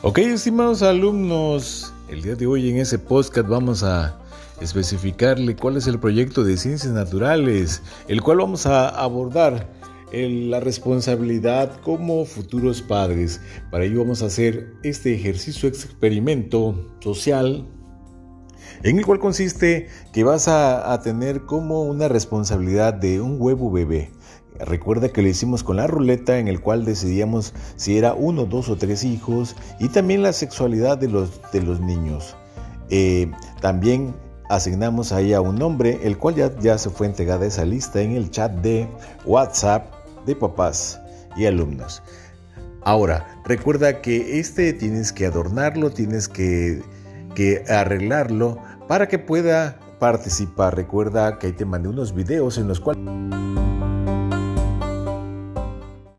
Ok, estimados alumnos, el día de hoy en ese podcast vamos a especificarle cuál es el proyecto de ciencias naturales, el cual vamos a abordar la responsabilidad como futuros padres. Para ello vamos a hacer este ejercicio experimento social en el cual consiste que vas a, tener como una responsabilidad de un huevo bebé. Recuerda que lo hicimos con la ruleta en el cual decidíamos si era uno, dos o tres hijos y también la sexualidad de los, de los niños. Eh, también asignamos ahí a un nombre, el cual ya, ya se fue entregada esa lista en el chat de WhatsApp de papás y alumnos. Ahora, recuerda que este tienes que adornarlo, tienes que, que arreglarlo para que pueda participar. Recuerda que ahí te mandé unos videos en los cuales...